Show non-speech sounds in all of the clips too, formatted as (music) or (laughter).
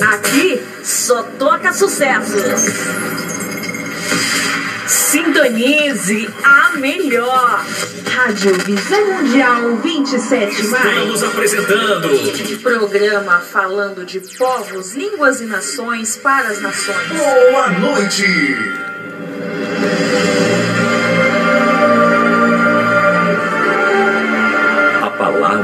Aqui só toca sucesso. Sintonize a melhor. Rádio Visão Mundial 27 mais. Estamos apresentando Programa falando de povos, línguas e nações para as nações. Boa Noite.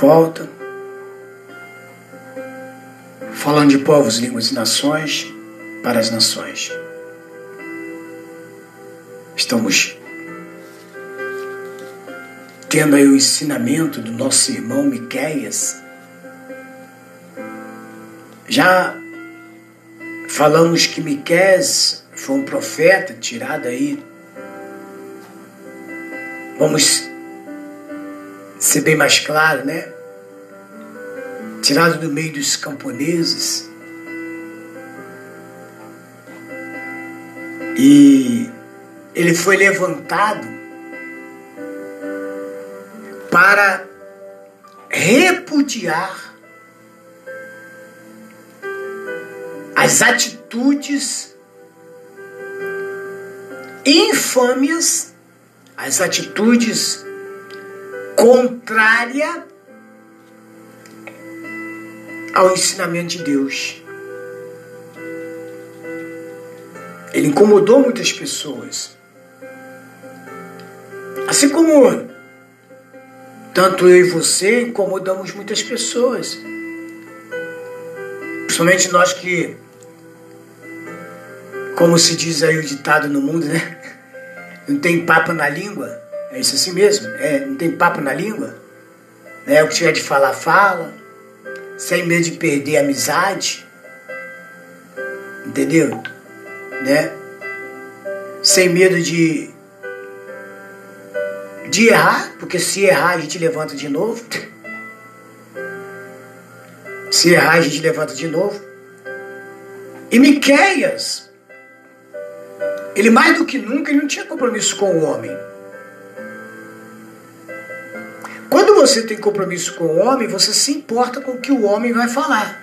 Volta. Falando de povos, línguas e nações para as nações. Estamos tendo aí o ensinamento do nosso irmão Miqueias. Já falamos que Miqueias foi um profeta tirado aí. Vamos ser bem mais claro, né? Tirado do meio dos camponeses. E ele foi levantado para repudiar as atitudes infâmias, as atitudes contrária ao ensinamento de Deus. Ele incomodou muitas pessoas. Assim como tanto eu e você incomodamos muitas pessoas. Principalmente nós que, como se diz aí o ditado no mundo, né? Não tem papo na língua. É isso assim mesmo? É, não tem papo na língua? É, o que tiver de falar, fala. Sem medo de perder a amizade. Entendeu? Né? Sem medo de. de errar, porque se errar a gente levanta de novo. (laughs) Se errar a gente levanta de novo. E Miqueias, ele mais do que nunca ele não tinha compromisso com o homem. Você tem compromisso com o homem, você se importa com o que o homem vai falar.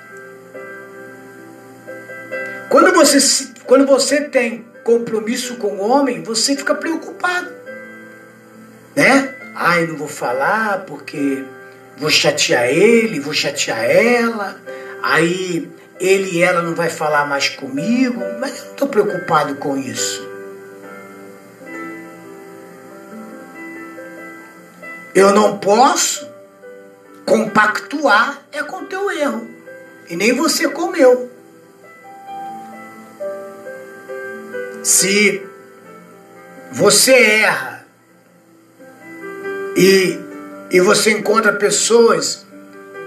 Quando você, quando você tem compromisso com o homem, você fica preocupado. Né? Ai, não vou falar porque vou chatear ele, vou chatear ela. Aí ele e ela não vai falar mais comigo. Mas eu não estou preocupado com isso. Eu não posso compactuar é com teu erro. E nem você com o meu. Se você erra e, e você encontra pessoas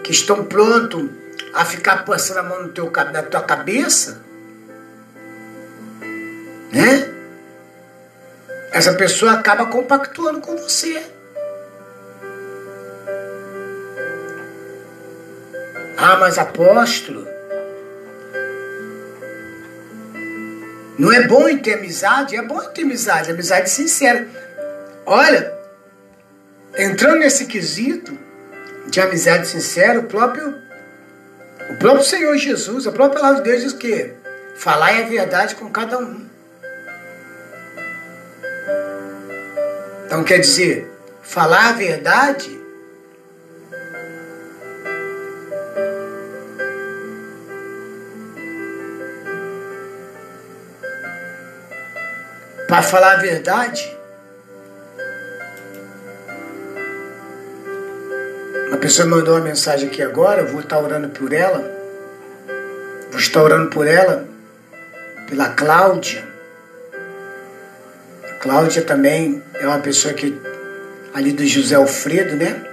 que estão prontos a ficar passando a mão no teu, na tua cabeça, né? Essa pessoa acaba compactuando com você. Ah, mas apóstolo, não é bom ter amizade? É bom ter amizade, amizade sincera. Olha, entrando nesse quesito de amizade sincera, o próprio, o próprio Senhor Jesus, a própria palavra de Deus diz que falar é a verdade com cada um. Então quer dizer, falar a verdade Para falar a verdade, uma pessoa mandou uma mensagem aqui agora, eu vou estar orando por ela. Vou estar orando por ela, pela Cláudia. Cláudia também é uma pessoa que ali do José Alfredo, né?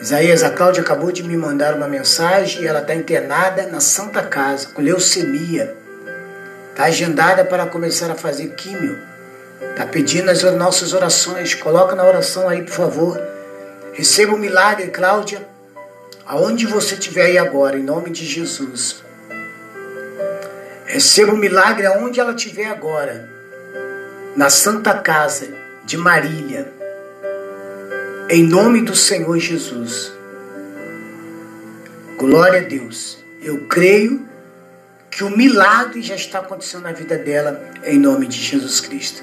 Isaías, a Cláudia acabou de me mandar uma mensagem e ela está internada na Santa Casa, com leucemia. Está agendada para começar a fazer químio. Está pedindo as nossas orações. Coloca na oração aí, por favor. Receba o um milagre, Cláudia, aonde você estiver aí agora, em nome de Jesus. Receba o um milagre aonde ela estiver agora, na Santa Casa de Marília, em nome do Senhor Jesus. Glória a Deus. Eu creio que o milagre já está acontecendo na vida dela, em nome de Jesus Cristo.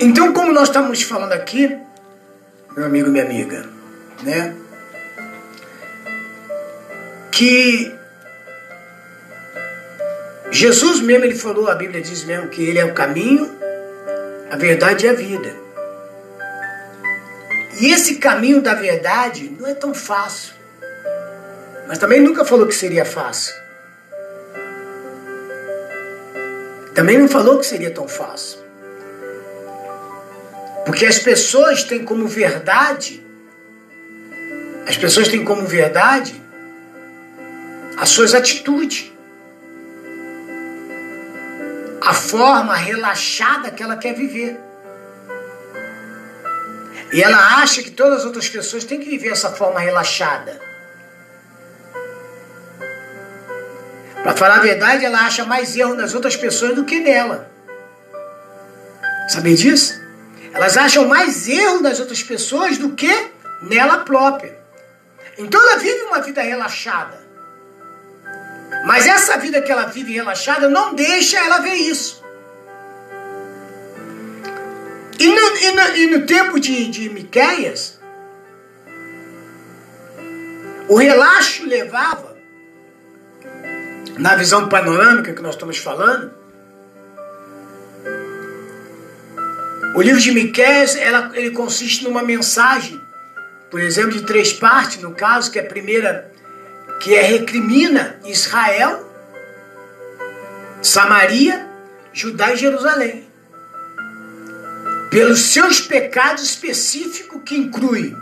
Então, como nós estamos falando aqui, meu amigo minha amiga, né? Que Jesus mesmo ele falou, a Bíblia diz mesmo que ele é o caminho, a verdade e a vida. E esse caminho da verdade não é tão fácil. Mas também nunca falou que seria fácil. Também não falou que seria tão fácil. Porque as pessoas têm como verdade, as pessoas têm como verdade as suas atitudes. A forma relaxada que ela quer viver. E ela acha que todas as outras pessoas têm que viver essa forma relaxada. Para falar a verdade, ela acha mais erro nas outras pessoas do que nela. Sabia disso? Elas acham mais erro nas outras pessoas do que nela própria. Então ela vive uma vida relaxada. Mas essa vida que ela vive relaxada não deixa ela ver isso. E no, e no, e no tempo de, de Miquéias, o relaxo levava, na visão panorâmica que nós estamos falando, O livro de Miqueias, ela, ele consiste numa mensagem, por exemplo, de três partes, no caso, que é a primeira, que é recrimina Israel, Samaria, Judá e Jerusalém. Pelos seus pecados específicos que inclui.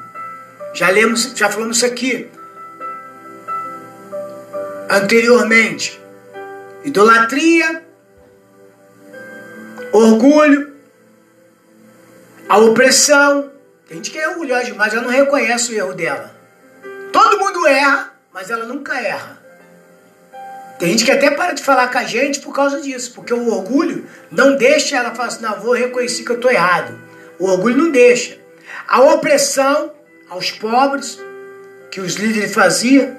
Já lemos, já falamos isso aqui anteriormente. Idolatria, orgulho, a opressão. Tem gente que é orgulhosa demais, ela não reconhece o erro dela. Todo mundo erra, mas ela nunca erra. Tem gente que até para de falar com a gente por causa disso, porque o orgulho não deixa ela falar assim, não, vou reconhecer que eu estou errado. O orgulho não deixa. A opressão aos pobres, que os líderes faziam,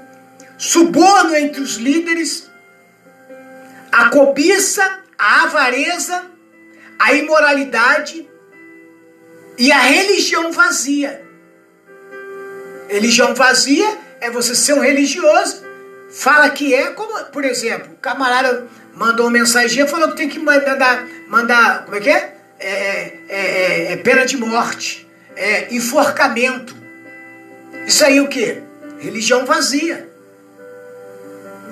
suborno entre os líderes, a cobiça, a avareza, a imoralidade, e a religião vazia. Religião vazia é você ser um religioso, fala que é, como, por exemplo, o camarada mandou mensagem e falou que tem que mandar, mandar como é que é? É, é, é, é pena de morte, é enforcamento. Isso aí o que? Religião vazia.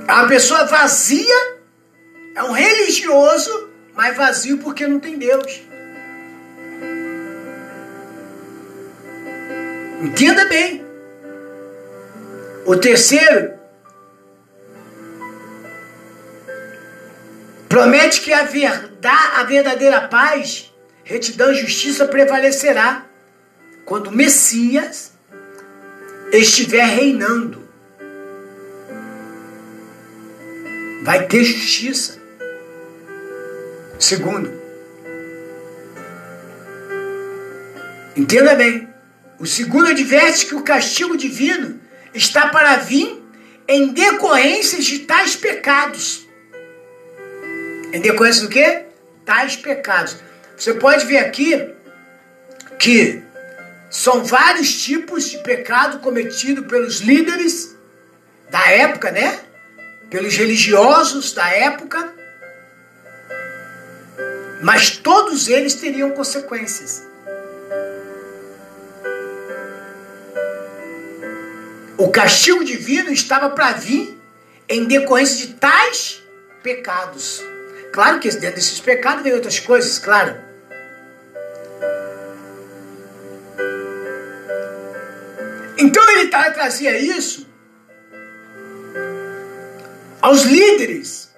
É uma pessoa vazia, é um religioso, mas vazio porque não tem Deus. Entenda bem. O terceiro promete que a, verdade, a verdadeira paz, retidão e justiça prevalecerá quando o Messias estiver reinando. Vai ter justiça. Segundo, entenda bem. O segundo adverte que o castigo divino está para vir em decorrência de tais pecados. Em decorrência do quê? Tais pecados. Você pode ver aqui que são vários tipos de pecado cometido pelos líderes da época, né? Pelos religiosos da época. Mas todos eles teriam consequências. O castigo divino estava para vir em decorrência de tais pecados. Claro que dentro desses pecados vem outras coisas, claro. Então ele trazia isso aos líderes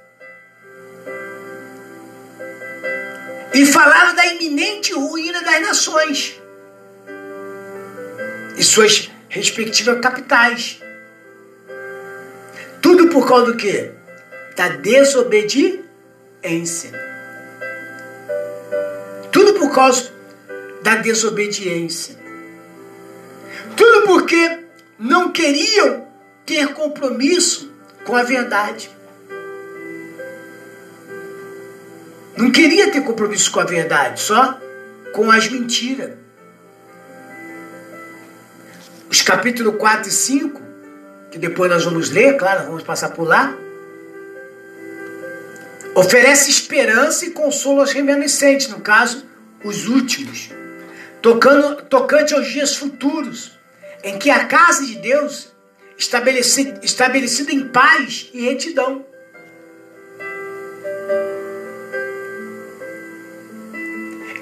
e falava da iminente ruína das nações e suas respectivas capitais. Tudo por causa do quê? Da desobediência. Tudo por causa da desobediência. Tudo porque não queriam ter compromisso com a verdade. Não queria ter compromisso com a verdade, só com as mentiras. Os capítulos 4 e 5, que depois nós vamos ler, claro, vamos passar por lá, oferece esperança e consolo aos remanescentes, no caso, os últimos, tocando, tocante aos dias futuros, em que a casa de Deus estabelecida, estabelecida em paz e retidão.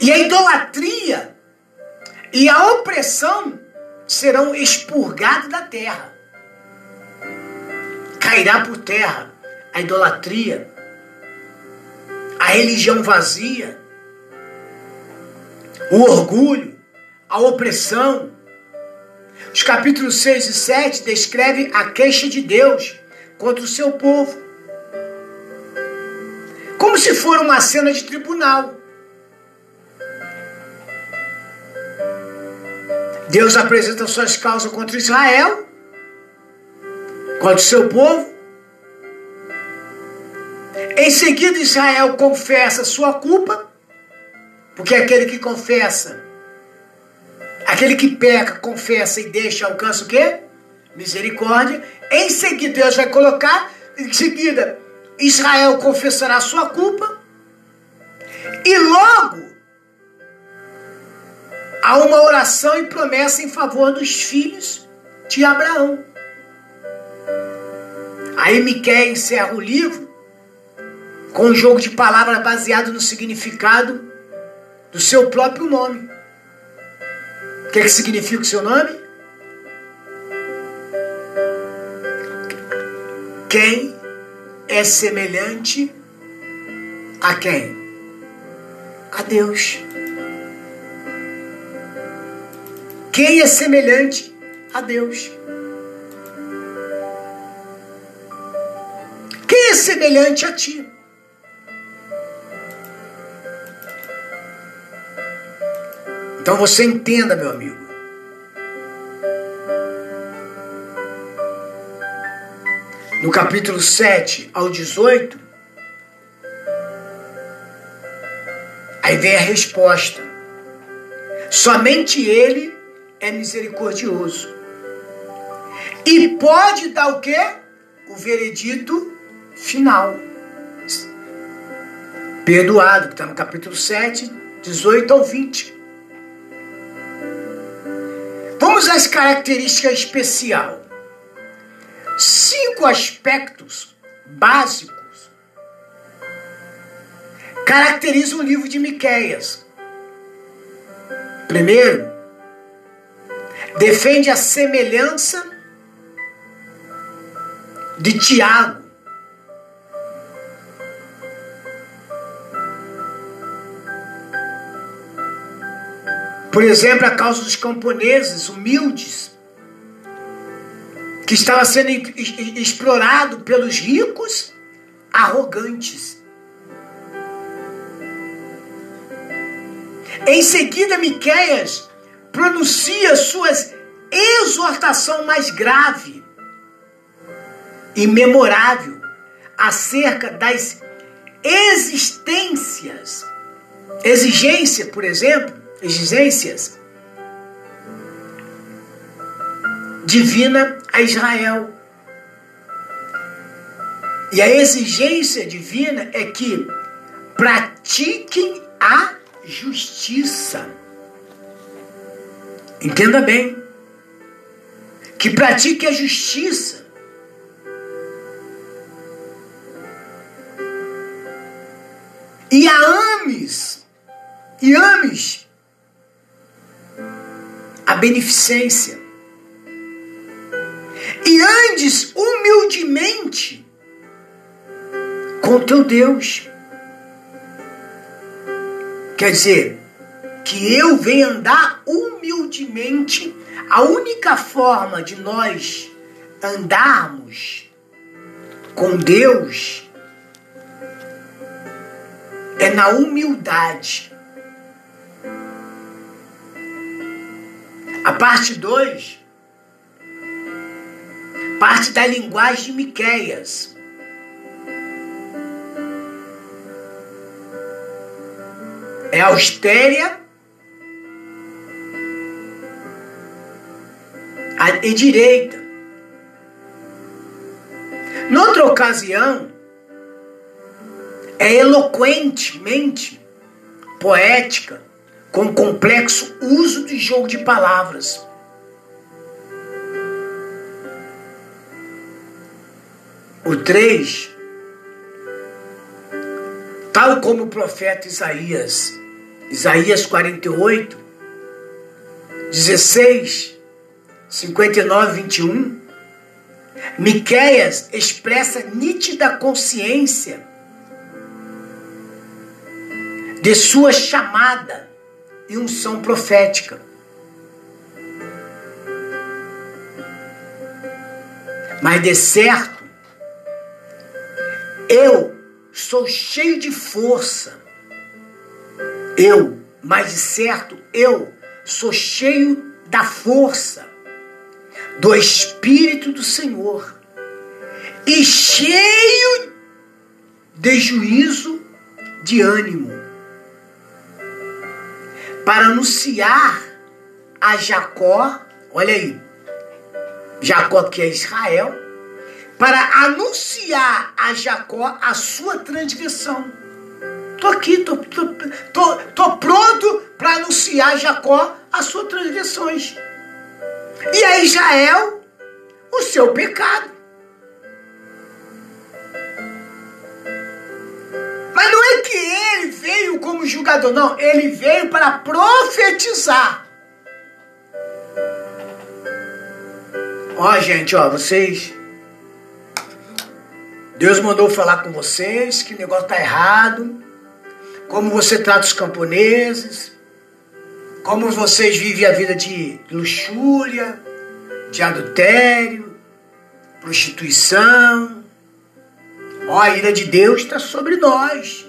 E a idolatria e a opressão serão expurgados da terra. Cairá por terra a idolatria, a religião vazia, o orgulho, a opressão, os capítulos 6 e 7 descrevem a queixa de Deus contra o seu povo. Como se for uma cena de tribunal. Deus apresenta suas causas contra Israel, contra o seu povo. Em seguida, Israel confessa sua culpa, porque aquele que confessa Aquele que peca, confessa e deixa, alcança o quê? Misericórdia. Em seguida, Deus vai colocar, em seguida, Israel confessará sua culpa. E logo, há uma oração e promessa em favor dos filhos de Abraão. Aí Miquel encerra o livro com um jogo de palavras baseado no significado do seu próprio nome que, que significa o seu nome? Quem é semelhante a quem? A Deus. Quem é semelhante a Deus? Quem é semelhante a ti? Então você entenda, meu amigo. No capítulo 7 ao 18, aí vem a resposta. Somente Ele é misericordioso. E pode dar o quê? O veredito final. Perdoado, que está no capítulo 7, 18 ao 20. Vamos às características especial. Cinco aspectos básicos caracterizam o livro de Miqueias. Primeiro, defende a semelhança de Tiago Por exemplo, a causa dos camponeses humildes, que estava sendo explorado pelos ricos arrogantes. Em seguida, Miqueias pronuncia suas exortação mais grave e memorável acerca das existências, exigência, por exemplo, exigências divina a Israel. E a exigência divina é que pratiquem a justiça. Entenda bem. Que pratique a justiça. e a ames, e ames a beneficência, e andes humildemente com teu Deus. Quer dizer, que eu venha andar humildemente, a única forma de nós andarmos com Deus é na humildade. A parte 2, parte da linguagem de Miqueias. É austera e direita. Noutra ocasião, é eloquentemente poética, com complexo uso de jogo de palavras. O 3, tal como o profeta Isaías, Isaías 48, 16, 59, 21, Miqueias expressa nítida consciência de sua chamada e unção profética. Mas de certo, eu sou cheio de força. Eu, mas de certo, eu sou cheio da força do Espírito do Senhor e cheio de juízo de ânimo para anunciar a Jacó, olha aí, Jacó que é Israel, para anunciar a Jacó a sua transgressão. Tô aqui, tô, tô, tô, tô pronto para anunciar a Jacó as suas transgressões. E a Israel o seu pecado. Ele veio como julgador, não. Ele veio para profetizar. Ó, gente, ó, vocês. Deus mandou falar com vocês que o negócio tá errado. Como você trata os camponeses. Como vocês vivem a vida de luxúria, de adultério, prostituição Ó, a ira de Deus está sobre nós.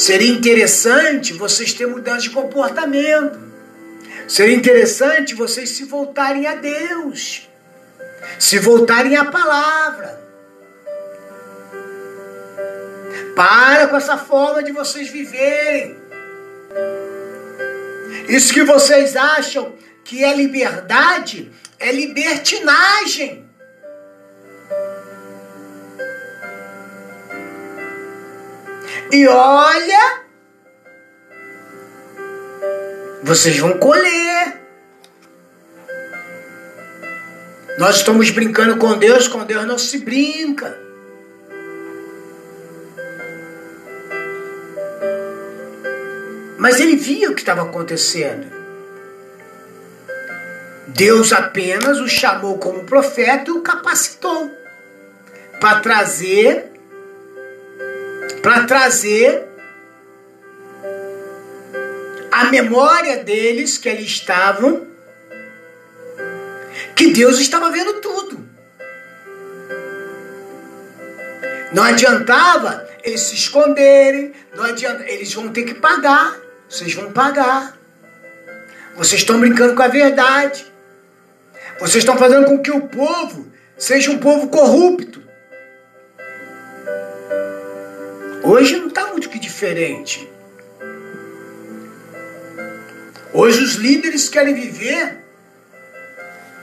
Seria interessante vocês terem mudança de comportamento. Seria interessante vocês se voltarem a Deus. Se voltarem à palavra. Para com essa forma de vocês viverem. Isso que vocês acham que é liberdade é libertinagem. E olha, vocês vão colher. Nós estamos brincando com Deus, com Deus não se brinca. Mas ele via o que estava acontecendo. Deus apenas o chamou como profeta e o capacitou para trazer para trazer a memória deles que ali estavam, que Deus estava vendo tudo. Não adiantava eles se esconderem, não adianta, eles vão ter que pagar, vocês vão pagar. Vocês estão brincando com a verdade. Vocês estão fazendo com que o povo seja um povo corrupto. Hoje não está muito que diferente. Hoje os líderes querem viver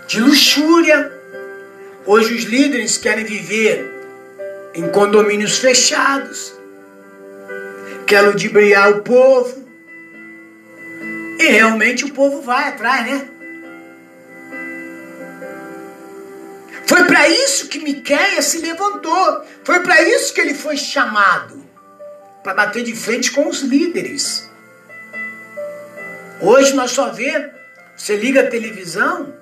de luxúria. Hoje os líderes querem viver em condomínios fechados. Querem ludibriar o povo. E realmente o povo vai atrás, né? Foi para isso que Miqueias se levantou. Foi para isso que ele foi chamado para bater de frente com os líderes. Hoje nós só vê, você liga a televisão,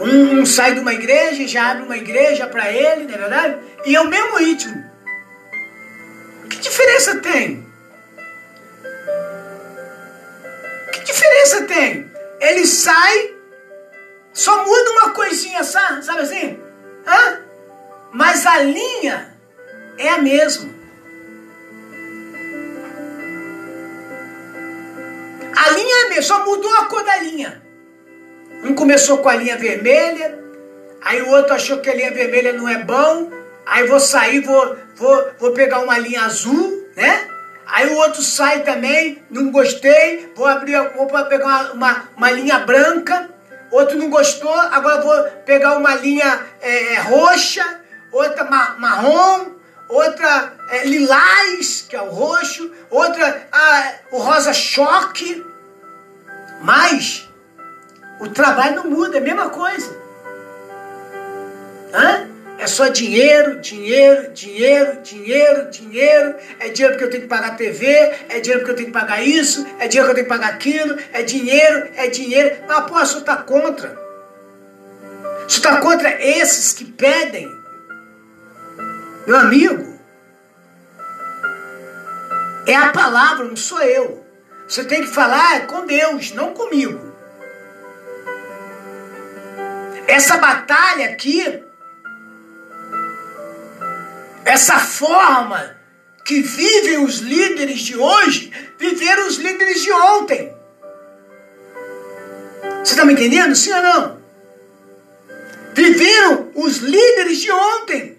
um, um sai de uma igreja, já abre uma igreja para ele, não é verdade? E é o mesmo ritmo. Que diferença tem? Que diferença tem? Ele sai, só muda uma coisinha, sabe, sabe assim? Hã? Mas a linha é a mesma. Mesma, só mudou a cor da linha. Um começou com a linha vermelha, aí o outro achou que a linha vermelha não é bom, aí vou sair, vou, vou, vou pegar uma linha azul, né? Aí o outro sai também, não gostei, vou abrir, vou pegar uma, uma, uma linha branca, outro não gostou, agora vou pegar uma linha é, é roxa, outra ma marrom, outra é, lilás, que é o roxo, outra ah, o rosa choque. Mas o trabalho não muda, é a mesma coisa. Hã? É só dinheiro, dinheiro, dinheiro, dinheiro, dinheiro. É dinheiro porque eu tenho que pagar TV, é dinheiro porque eu tenho que pagar isso, é dinheiro que eu tenho que pagar aquilo, é dinheiro, é dinheiro. Mas, pô, senhor está contra. Senhor está contra esses que pedem. Meu amigo, é a palavra, não sou eu. Você tem que falar com Deus, não comigo. Essa batalha aqui, essa forma que vivem os líderes de hoje, viveram os líderes de ontem. Você está me entendendo? Sim ou não? Viveram os líderes de ontem.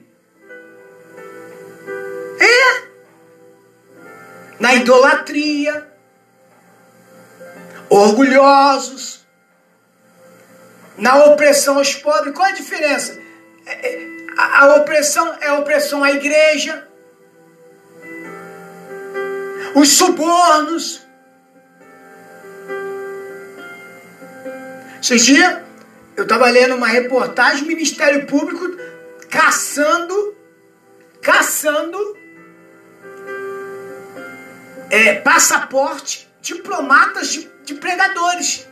É. Na idolatria, orgulhosos, na opressão aos pobres. Qual a diferença? É, é, a opressão é a opressão à igreja, os subornos. Esses dias eu estava lendo uma reportagem, Ministério Público caçando, caçando é, passaporte, diplomatas de, de pregadores.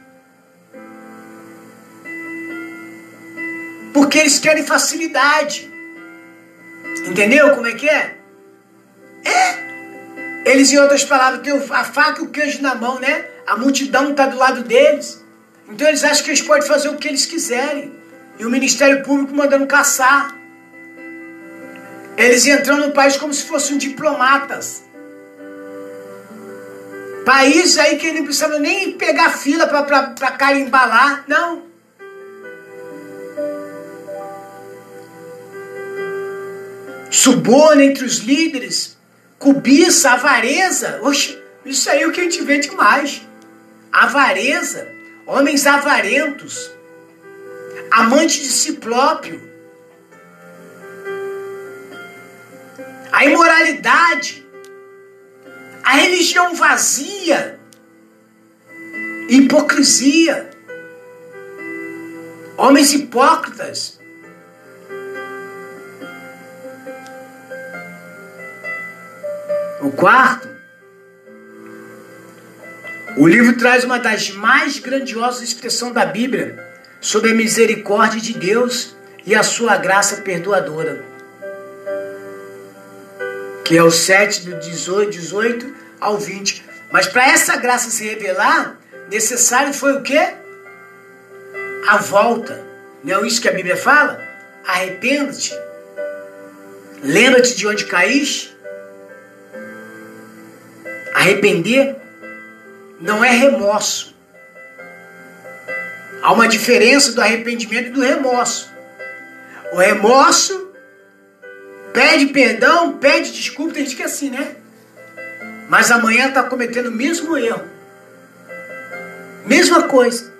Porque eles querem facilidade. Entendeu como é que é? É. Eles, em outras palavras, têm a faca e o queijo na mão, né? A multidão está do lado deles. Então eles acham que eles podem fazer o que eles quiserem. E o Ministério Público mandando caçar. Eles entrando no país como se fossem diplomatas. País aí que não precisa nem pegar fila para carimbar lá. Não. suborno entre os líderes, cobiça, avareza. Oxe, isso aí é o que a gente vê demais. Avareza, homens avarentos, amante de si próprio. A imoralidade, a religião vazia, hipocrisia, homens hipócritas, O quarto, o livro traz uma das mais grandiosas expressões da Bíblia sobre a misericórdia de Deus e a sua graça perdoadora. Que é o 7 do 18, 18 ao 20. Mas para essa graça se revelar, necessário foi o quê? A volta. Não é isso que a Bíblia fala? Arrependa-te. Lembra-te de onde caíste Arrepender não é remorso. Há uma diferença do arrependimento e do remorso. O remorso pede perdão, pede desculpa, tem gente que é assim, né? Mas amanhã está cometendo o mesmo erro. Mesma coisa.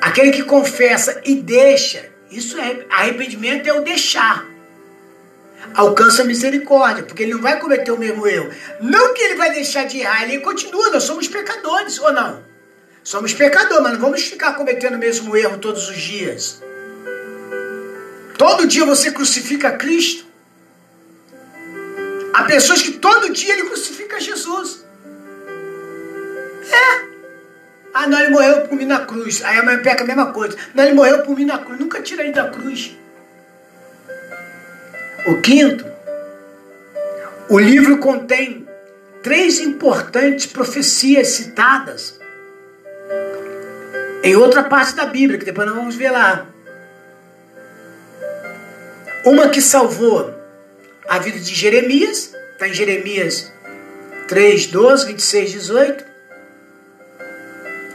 Aquele que confessa e deixa, isso é arrependimento é o deixar alcança a misericórdia, porque ele não vai cometer o mesmo erro. Não que ele vai deixar de errar, ele continua, nós somos pecadores, ou não? Somos pecadores, mas não vamos ficar cometendo o mesmo erro todos os dias. Todo dia você crucifica Cristo. Há pessoas que todo dia ele crucifica Jesus. É. Ah, não, ele morreu por mim na cruz. Aí a mãe peca a mesma coisa. Não, ele morreu por mim na cruz. Nunca tira ele da cruz. O quinto, o livro contém três importantes profecias citadas em outra parte da Bíblia, que depois nós vamos ver lá. Uma que salvou a vida de Jeremias, está em Jeremias 3, 12, 26, 18.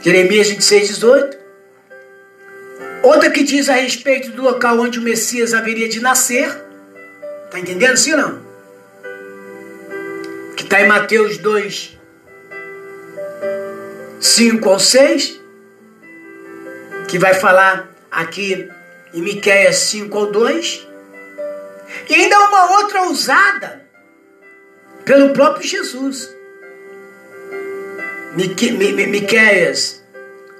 Jeremias 26, 18. Outra que diz a respeito do local onde o Messias haveria de nascer. Está entendendo sim ou não? Que está em Mateus 2, 5 ao 6. Que vai falar aqui em Miqueias 5 ao 2. E ainda uma outra usada pelo próprio Jesus. Miqueias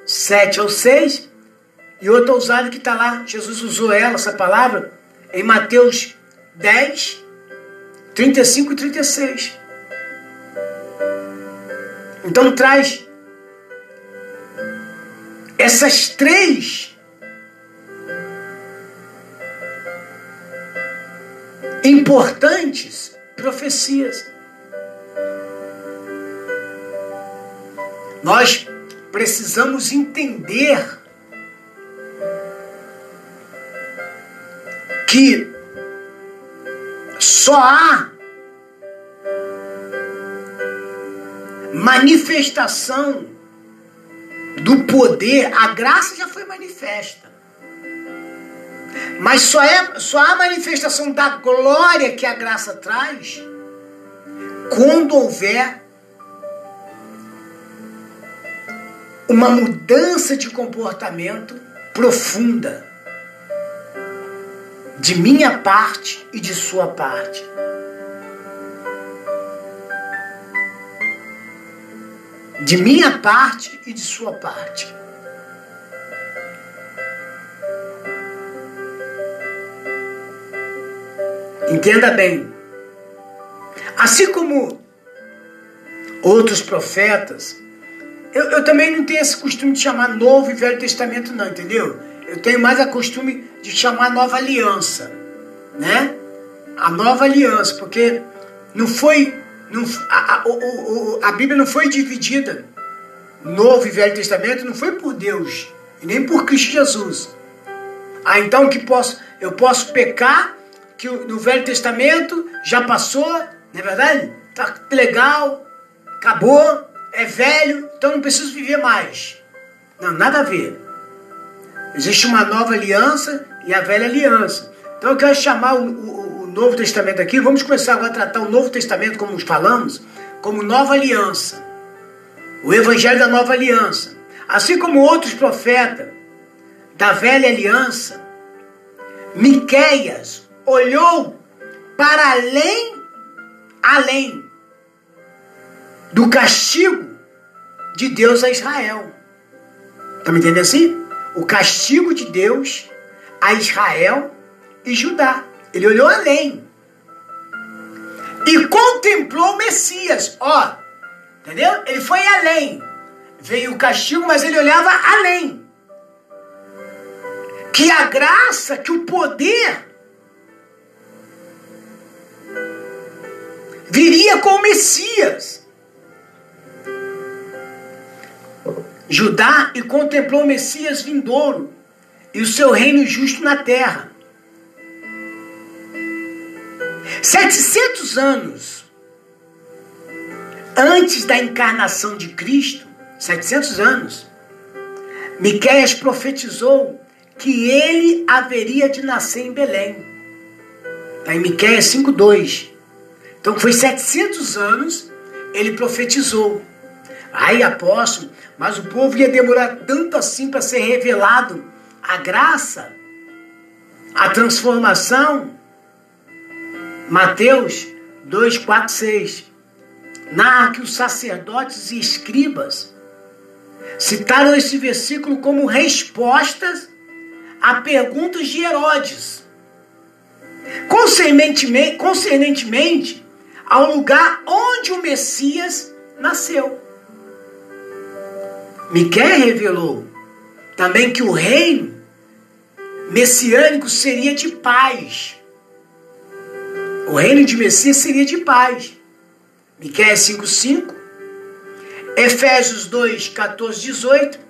7 ao 6. E outra usada que está lá, Jesus usou ela, essa palavra, em Mateus 10, 35 e 36. Então traz essas três importantes profecias. Nós precisamos entender que só há manifestação do poder, a graça já foi manifesta. Mas só, é, só há manifestação da glória que a graça traz quando houver uma mudança de comportamento profunda de minha parte e de sua parte. De minha parte e de sua parte. Entenda bem. Assim como outros profetas, eu, eu, também não tenho esse costume de chamar Novo e Velho Testamento, não, entendeu? Eu tenho mais a costume de chamar Nova Aliança, né? A Nova Aliança, porque não foi. Não, a, a, o, a Bíblia não foi dividida, Novo e Velho Testamento, não foi por Deus e nem por Cristo Jesus. Ah, então que posso, eu posso pecar que no Velho Testamento já passou, não é verdade? Tá legal, acabou, é velho, então não preciso viver mais. Não, nada a ver. Existe uma nova aliança e a velha aliança. Então eu quero chamar o, o, o Novo Testamento aqui, vamos começar agora a tratar o Novo Testamento, como falamos, como nova aliança. O Evangelho da nova aliança. Assim como outros profetas da velha aliança, Miqueias, olhou para além, além do castigo de Deus a Israel. Está me entendendo assim? O castigo de Deus a Israel e Judá. Ele olhou além. E contemplou o Messias. Ó, entendeu? Ele foi além. Veio o castigo, mas ele olhava além. Que a graça, que o poder viria com Messias. Judá e contemplou o Messias vindouro e o seu reino justo na terra. 700 anos antes da encarnação de Cristo, 700 anos, Miqueias profetizou que ele haveria de nascer em Belém. Está em Miqueias 5:2. Então foi 700 anos ele profetizou. Aí apóstolo, mas o povo ia demorar tanto assim para ser revelado a graça, a transformação. Mateus 2, 4, 6. Narra que os sacerdotes e escribas citaram esse versículo como respostas a perguntas de Herodes. Concernentemente, concernentemente ao lugar onde o Messias nasceu. Miquel revelou também que o reino messiânico seria de paz. O reino de Messias seria de paz. Miquel 5,5, Efésios 2, 14, 18.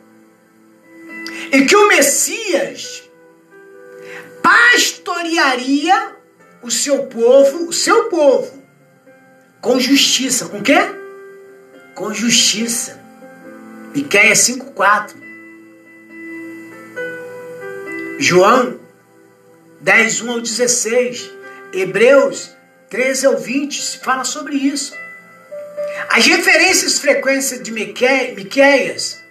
E que o Messias pastorearia o seu povo, o seu povo, com justiça. Com quê? Com justiça. Miquéia 5,4. João 10, 1 ao 16. Hebreus 13 ao 20 fala sobre isso. As referências frequentes de Miquéias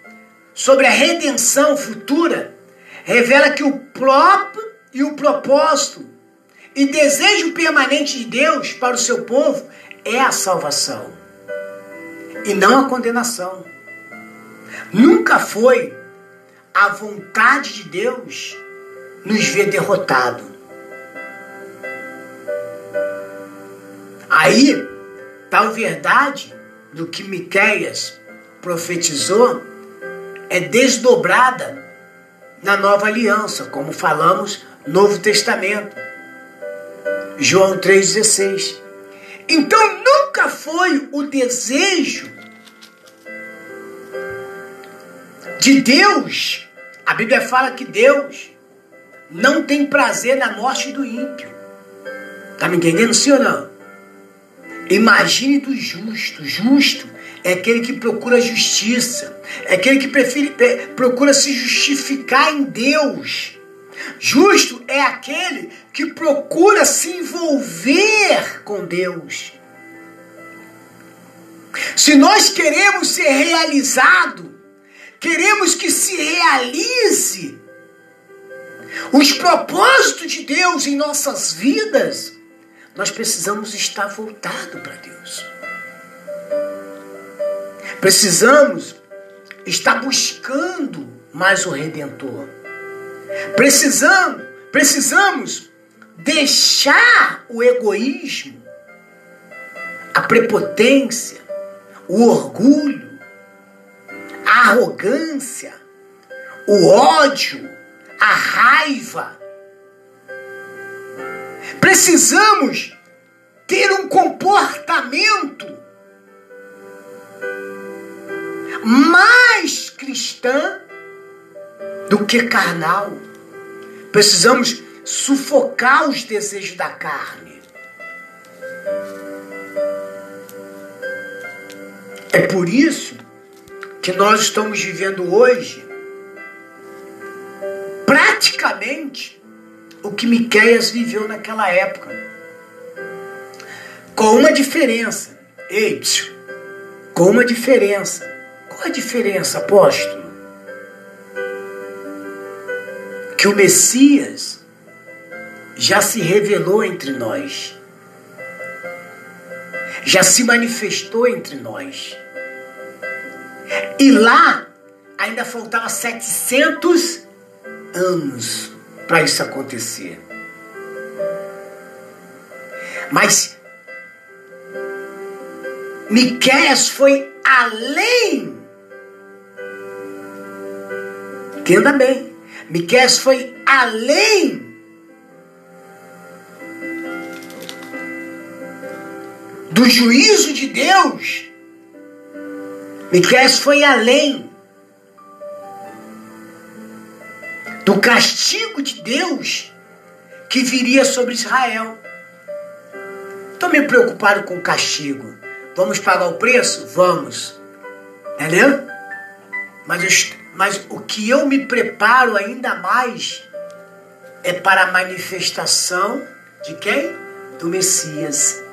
sobre a redenção futura revela que o próprio e o propósito e desejo permanente de Deus para o seu povo é a salvação e não a condenação. Nunca foi a vontade de Deus nos ver derrotado. Aí, tal verdade do que Miqueias profetizou é desdobrada na nova aliança, como falamos Novo Testamento. João 3,16. Então nunca foi o desejo de Deus. A Bíblia fala que Deus não tem prazer na morte do ímpio. Tá me entendendo, sim ou não? Imagine do justo. Justo é aquele que procura justiça, é aquele que prefere, procura se justificar em Deus. Justo é aquele que procura se envolver com Deus. Se nós queremos ser realizado, queremos que se realize os propósitos de Deus em nossas vidas, nós precisamos estar voltado para Deus. Precisamos estar buscando mais o Redentor. Precisamos, precisamos deixar o egoísmo, a prepotência, o orgulho, a arrogância, o ódio, a raiva. Precisamos ter um comportamento mais cristã do que carnal. Precisamos sufocar os desejos da carne. É por isso que nós estamos vivendo hoje praticamente o que Miqueias viveu naquela época. Com uma diferença. Ei, com uma diferença. Qual a diferença, apóstolo? que o Messias já se revelou entre nós, já se manifestou entre nós. E lá ainda faltava 700 anos para isso acontecer. Mas Miqueias foi além. Entenda bem. Miqués foi além do juízo de Deus. Miqués foi além do castigo de Deus que viria sobre Israel. Estou meio preocupado com o castigo. Vamos pagar o preço? Vamos. Entendeu? Mas eu, mas o que eu me preparo ainda mais é para a manifestação de quem? Do Messias.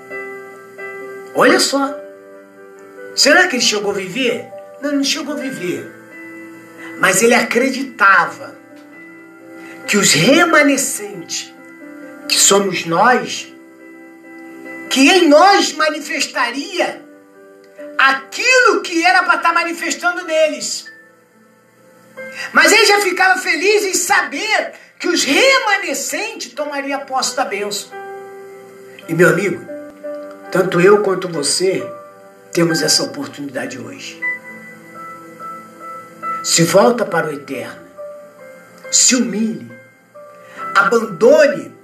Olha só. Será que ele chegou a viver? Não, não chegou a viver. Mas ele acreditava que os remanescentes, que somos nós, que em nós manifestaria aquilo que era para estar manifestando neles. Mas ele já ficava feliz em saber que os remanescentes tomariam posse da bênção. E meu amigo, Tanto eu quanto você temos essa oportunidade hoje. Se volta para o eterno, se humilhe, abandone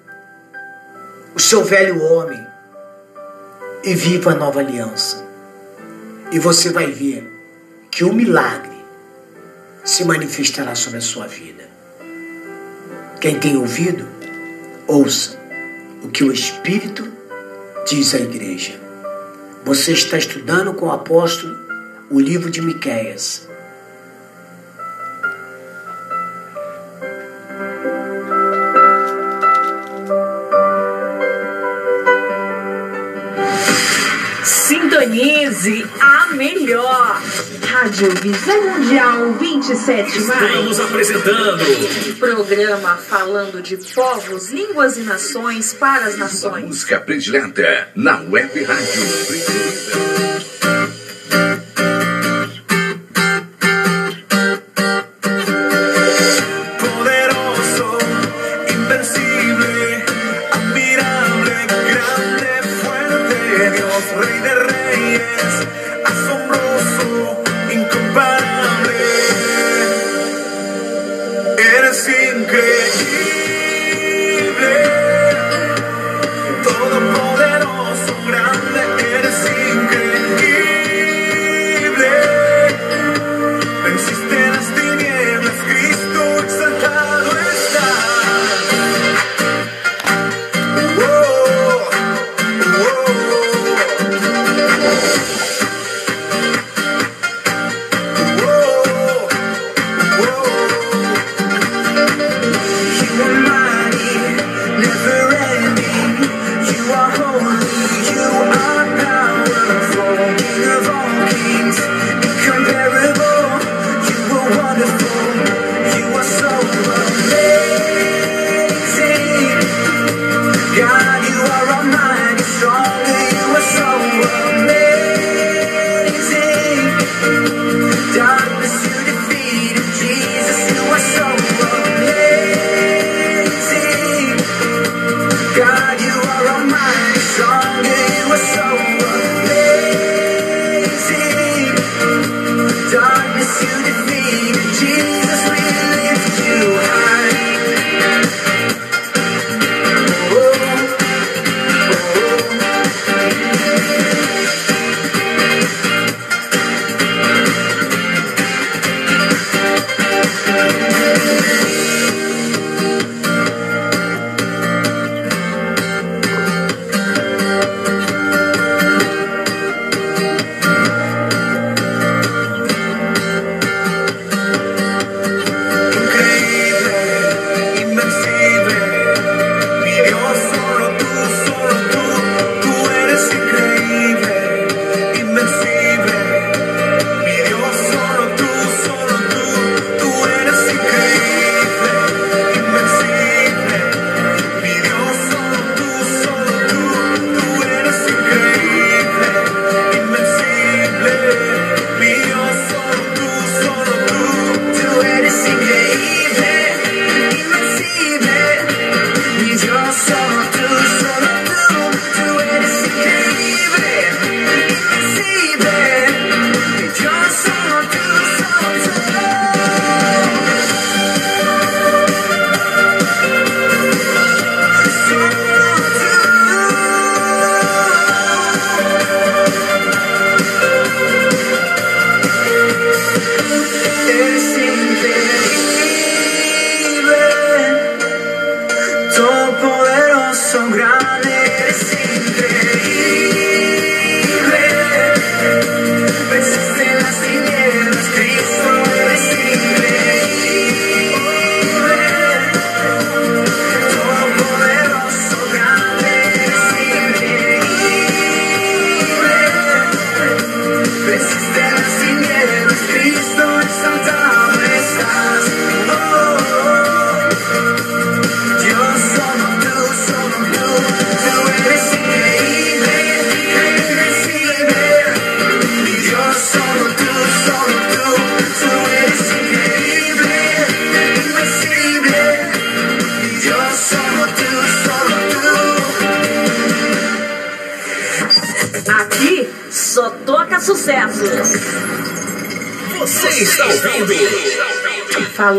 o seu velho homem e viva a nova aliança. E você vai ver que o milagre se manifestará sobre a sua vida. Quem tem ouvido, ouça o que o Espírito diz à igreja. Você está estudando com o apóstolo o livro de Miquéias. Sintonize a melhor. Rádio Visão Mundial 27 Estamos apresentando Programa falando de povos, línguas e nações para as a nações. música predileta na web rádio preferida.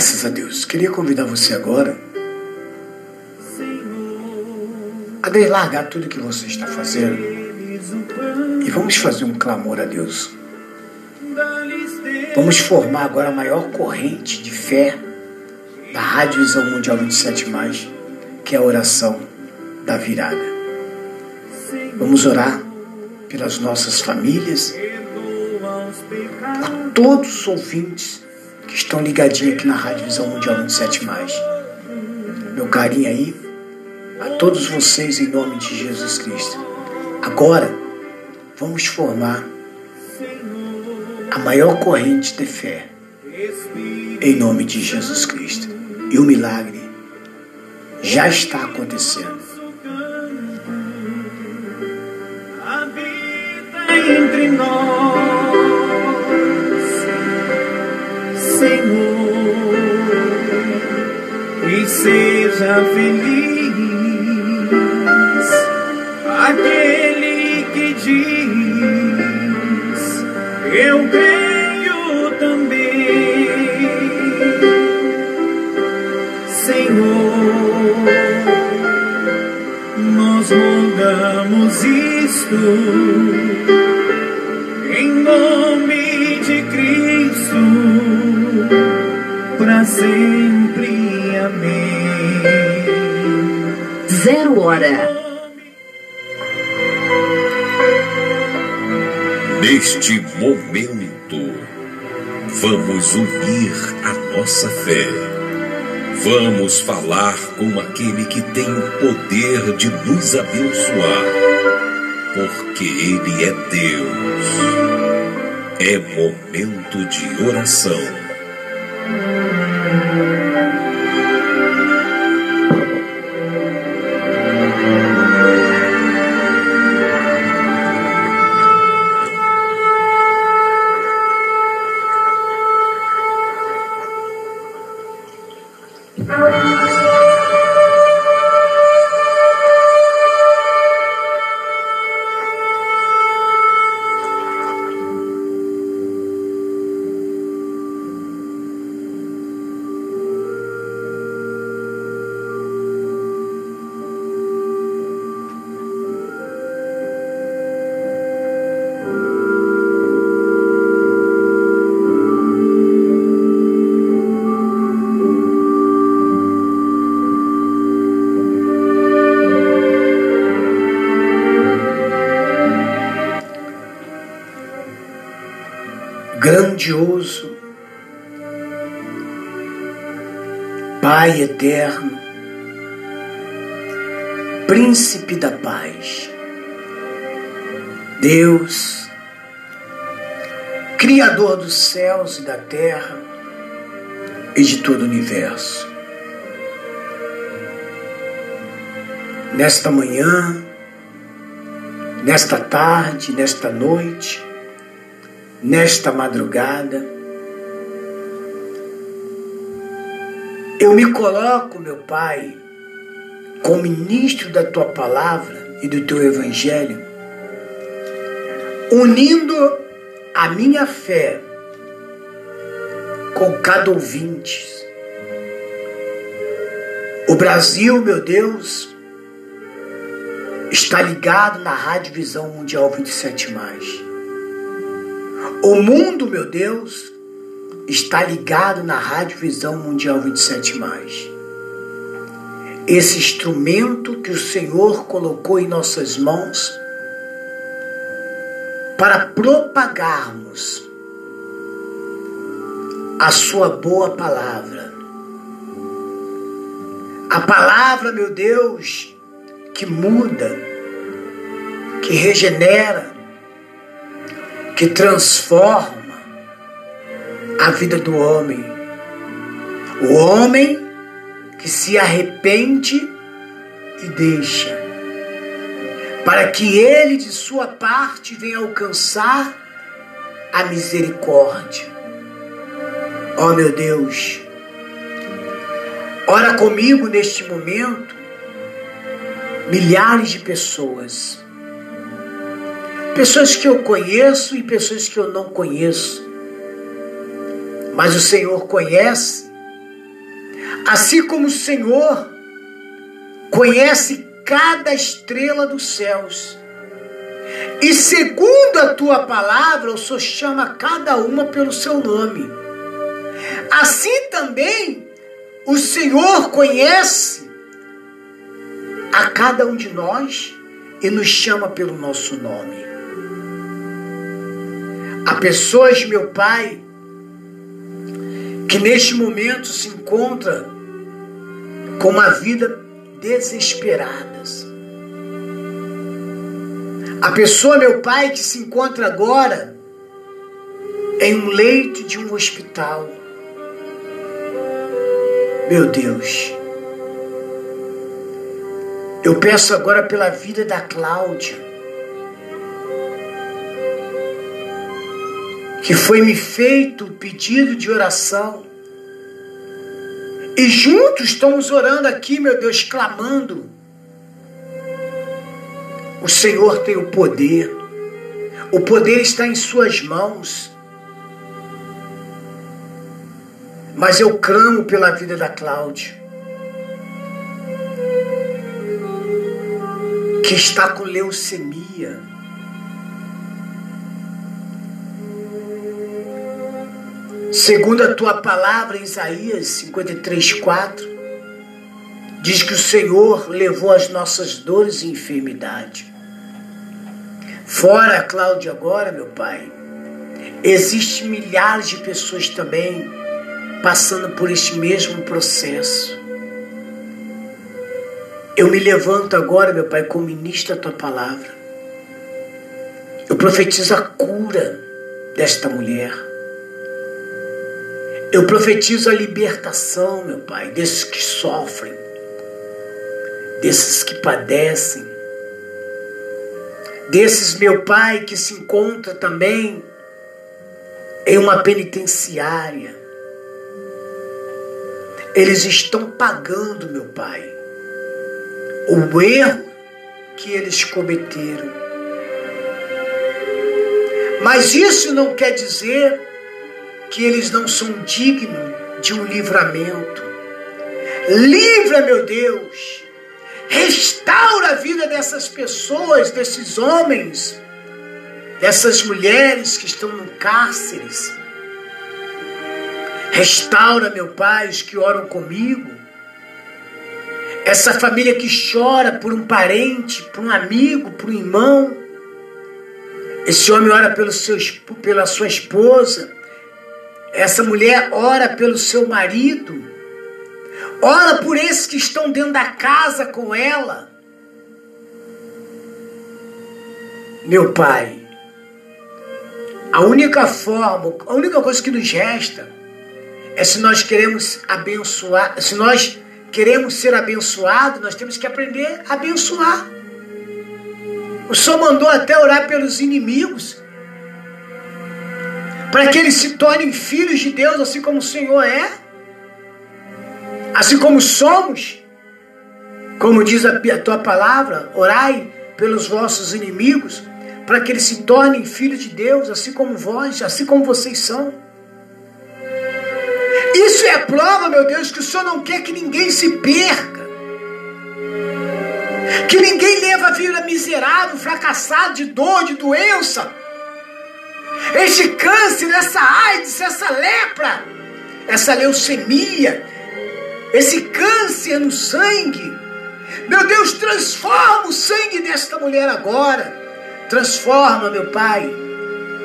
Graças a Deus. Queria convidar você agora a deslargar tudo que você está fazendo e vamos fazer um clamor a Deus. Vamos formar agora a maior corrente de fé da Rádio Visão Mundial 27, que é a oração da virada. Vamos orar pelas nossas famílias, por todos os ouvintes que estão ligadinhos aqui na Rádio Visão Mundial 27. Meu carinho aí a todos vocês em nome de Jesus Cristo. Agora, vamos formar a maior corrente de fé em nome de Jesus Cristo. E o milagre já está acontecendo. Seja feliz aquele que diz: Eu creio também, Senhor nós rogamos isto em nome de Cristo, para sempre. Amém. Zero hora. Neste momento, vamos unir a nossa fé. Vamos falar com aquele que tem o poder de nos abençoar, porque Ele é Deus. É momento de oração. Eterno, Príncipe da paz, Deus, Criador dos céus e da terra e de todo o universo. Nesta manhã, nesta tarde, nesta noite, nesta madrugada, eu me coloco, meu Pai, como ministro da tua palavra e do teu evangelho, unindo a minha fé com cada ouvinte. O Brasil, meu Deus, está ligado na Rádio Visão Mundial 27. O mundo, meu Deus, está ligado na Rádio Visão Mundial 27. Esse instrumento que o Senhor colocou em nossas mãos para propagarmos a Sua boa palavra. A palavra, meu Deus, que muda, que regenera, que transforma a vida do homem. O homem que se arrepende e deixa, para que ele de sua parte venha alcançar a misericórdia. Ó oh, meu Deus, ora comigo neste momento, milhares de pessoas, pessoas que eu conheço e pessoas que eu não conheço, mas o Senhor conhece, assim como o Senhor conhece cada estrela dos céus. E segundo a tua palavra, o Senhor chama cada uma pelo seu nome. Assim também o Senhor conhece a cada um de nós e nos chama pelo nosso nome. Há pessoas, meu Pai, que neste momento se encontra com uma vida desesperadas. A pessoa, meu Pai, que se encontra agora em um leito de um hospital. Meu Deus, eu peço agora pela vida da Cláudia, que foi me feito o pedido de oração e juntos estamos orando aqui, meu Deus, clamando. O Senhor tem o poder. O poder está em Suas mãos. Mas eu clamo pela vida da Cláudia. Que está com leucemia. Segundo a tua palavra em Isaías 53, 4, diz que o Senhor levou as nossas dores e enfermidade. Fora, Cláudia, agora, meu Pai, existem milhares de pessoas também passando por este mesmo processo. Eu me levanto agora, meu Pai, como ministro da tua palavra. Eu profetizo a cura desta mulher. Eu profetizo a libertação, meu Pai, desses que sofrem, desses que padecem, desses, meu Pai, que se encontra também em uma penitenciária. Eles estão pagando, meu Pai, o erro que eles cometeram. Mas isso não quer dizer que eles não são dignos de um livramento. Livra, meu Deus. Restaura a vida dessas pessoas, desses homens, dessas mulheres que estão no cárceres. Restaura, meu Pai, os que oram comigo. Essa família que chora por um parente, por um amigo, por um irmão. Esse homem ora pelo seu, pela sua esposa. Essa mulher ora pelo seu marido, ora por esses que estão dentro da casa com ela. Meu Pai, a única forma, a única coisa que nos resta é se nós queremos abençoar, se nós queremos ser abençoados, nós temos que aprender a abençoar. O Senhor mandou até orar pelos inimigos para que eles se tornem filhos de Deus, assim como o Senhor é, assim como somos. Como diz a, tua palavra, orai pelos vossos inimigos, para que eles se tornem filhos de Deus, assim como vós, assim como vocês são. Isso é prova, meu Deus, que o Senhor não quer que ninguém se perca. Que ninguém leva a vida miserável, fracassado, de dor, de doença este câncer, essa AIDS, essa lepra, essa leucemia, esse câncer no sangue. Meu Deus, transforma o sangue desta mulher agora. Transforma, meu Pai,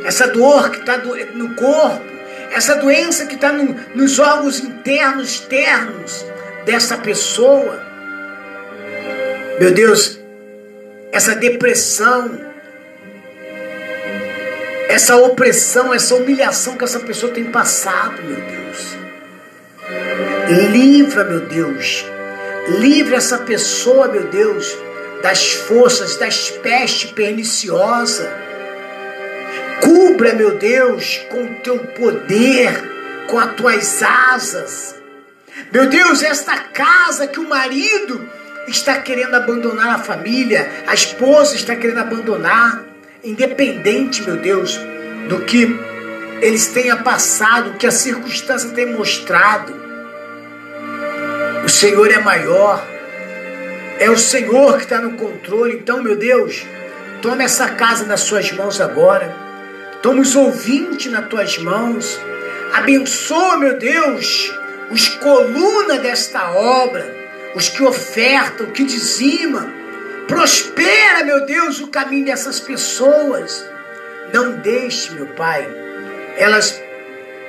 essa dor que está no corpo, essa doença que está no, nos órgãos internos, externos dessa pessoa. Meu Deus, essa depressão, essa opressão, essa humilhação que essa pessoa tem passado, meu Deus. Livra, meu Deus. Livra essa pessoa, meu Deus, das forças, das pestes perniciosas. Cubra, meu Deus, com o teu poder, com as tuas asas. Meu Deus, esta casa que o marido está querendo abandonar a família, a esposa está querendo abandonar, independente, meu Deus, do que eles tenham passado, o que a circunstância tem mostrado. O Senhor é maior, é o Senhor que está no controle. Então, meu Deus, toma essa casa nas suas mãos agora, toma os ouvintes nas tuas mãos, abençoa, meu Deus, os colunas desta obra os que ofertam, que dizimam. Prospera, meu Deus, o caminho dessas pessoas. Não deixe, meu Pai, elas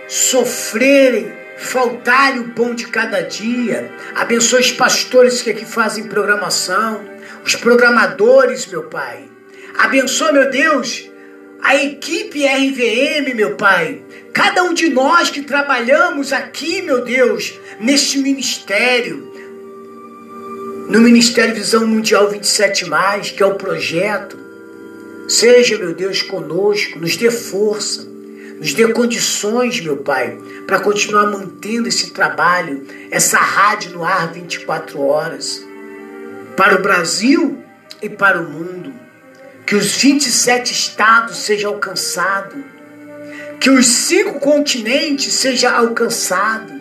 sofrerem, faltarem o pão de cada dia. Abençoe os pastores que aqui fazem programação, os programadores, meu Pai. Abençoe, meu Deus, a equipe RVM, meu Pai. Cada um de nós que trabalhamos aqui, meu Deus, neste ministério no Ministério Visão Mundial 27, que é o projeto. Seja, meu Deus, conosco, nos dê força, nos dê condições, meu Pai, para continuar mantendo esse trabalho, essa rádio no ar 24 horas, para o Brasil e para o mundo. Que os 27 estados sejam alcançados, que os cinco continentes sejam alcançados.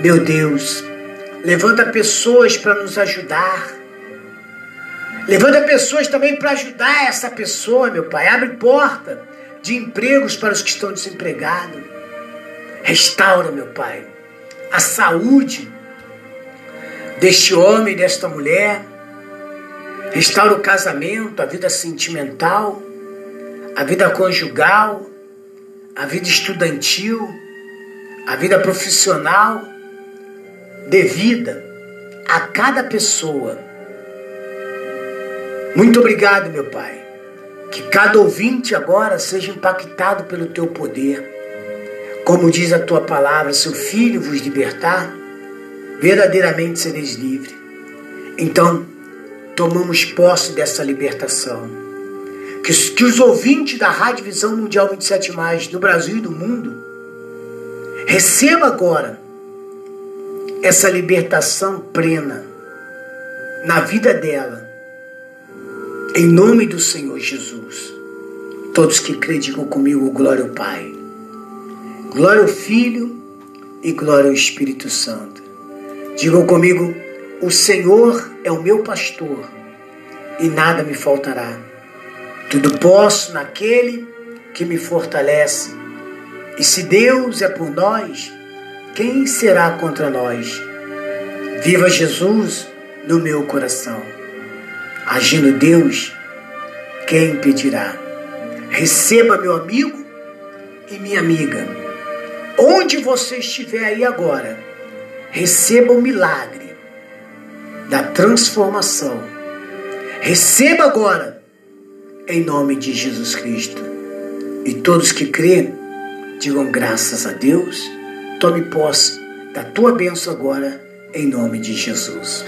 Meu Deus, Levanta pessoas para nos ajudar. Levanta pessoas também para ajudar essa pessoa, meu Pai. Abre porta de empregos para os que estão desempregados. Restaura, meu Pai, a saúde deste homem desta mulher. Restaura o casamento, a vida sentimental, a vida conjugal, a vida estudantil, a vida profissional devida a cada pessoa. Muito obrigado, meu Pai. Que cada ouvinte agora seja impactado pelo teu poder. Como diz a tua palavra, se o Filho vos libertar, verdadeiramente sereis livre. Então, tomamos posse dessa libertação. Que, que os ouvintes da Rádio Visão Mundial 27, no Brasil e no mundo, receba agora essa libertação plena na vida dela. Em nome do Senhor Jesus. Todos que creem, digam comigo: glória ao Pai, glória ao Filho e glória ao Espírito Santo. Digam comigo: o Senhor é o meu pastor e nada me faltará. Tudo posso naquele que me fortalece. E se Deus é por nós, quem será contra nós? Viva Jesus no meu coração. Agindo Deus, quem impedirá? Receba, meu amigo e minha amiga, onde você estiver aí agora, receba o milagre da transformação. Receba agora, em nome de Jesus Cristo. E todos que crêem, digam graças a Deus Tome posse da tua bênção agora, em nome de Jesus.